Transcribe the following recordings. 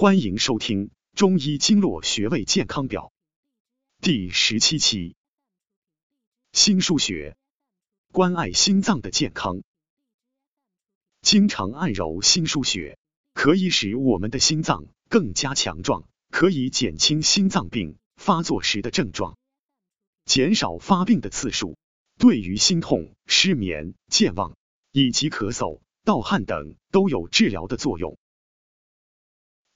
欢迎收听《中医经络穴位健康表》第十七期。心腧穴，关爱心脏的健康。经常按揉心腧穴，可以使我们的心脏更加强壮，可以减轻心脏病发作时的症状，减少发病的次数。对于心痛、失眠、健忘以及咳嗽、盗汗等都有治疗的作用。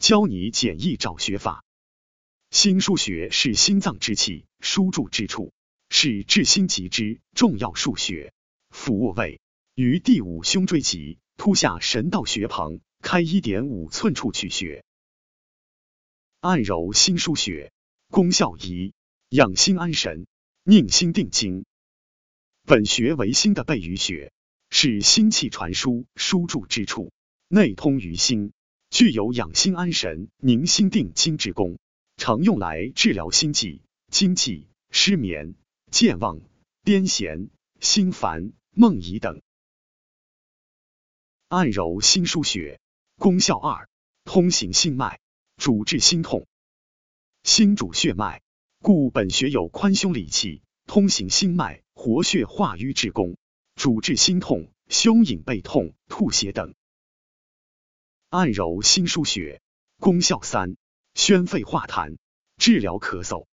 教你简易找穴法。心腧穴是心脏之气输注之处，是治心疾之重要腧穴。俯卧位于第五胸椎棘突下神道穴旁，开一点五寸处取穴。按揉心腧穴，功效一：养心安神，宁心定惊。本穴为心的背俞穴，是心气传输输注之处，内通于心。具有养心安神、宁心定惊之功，常用来治疗心悸、惊悸、失眠、健忘、癫痫、心烦、梦遗等。按揉心腧穴，功效二：通行心脉，主治心痛。心主血脉，故本穴有宽胸理气、通行心脉、活血化瘀之功，主治心痛、胸隐背痛、吐血等。按揉心腧穴，功效三：宣肺化痰，治疗咳嗽。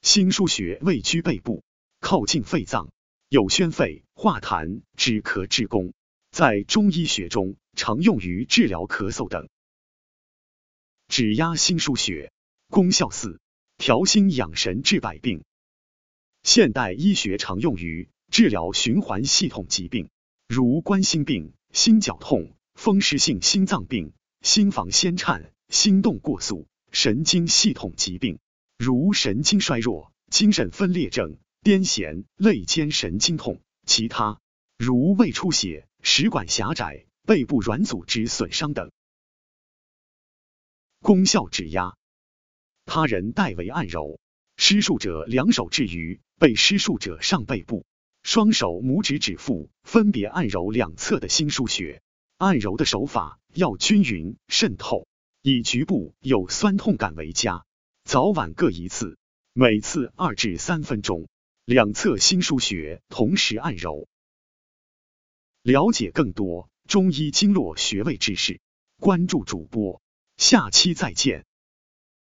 心腧穴位居背部，靠近肺脏，有宣肺化痰、止咳之功，在中医学中常用于治疗咳嗽等。指压心腧穴，功效四：调心养神治百病。现代医学常用于治疗循环系统疾病，如冠心病、心绞痛。风湿性心脏病、心房纤颤、心动过速、神经系统疾病，如神经衰弱、精神分裂症、癫痫、肋间神经痛，其他如胃出血、食管狭窄、背部软组织损伤等。功效指压，他人代为按揉，施术者两手置于被施术者上背部，双手拇指指腹分别按揉两侧的心腧穴。按揉的手法要均匀渗透，以局部有酸痛感为佳。早晚各一次，每次二至三分钟，两侧心腧穴同时按揉。了解更多中医经络穴位知识，关注主播，下期再见。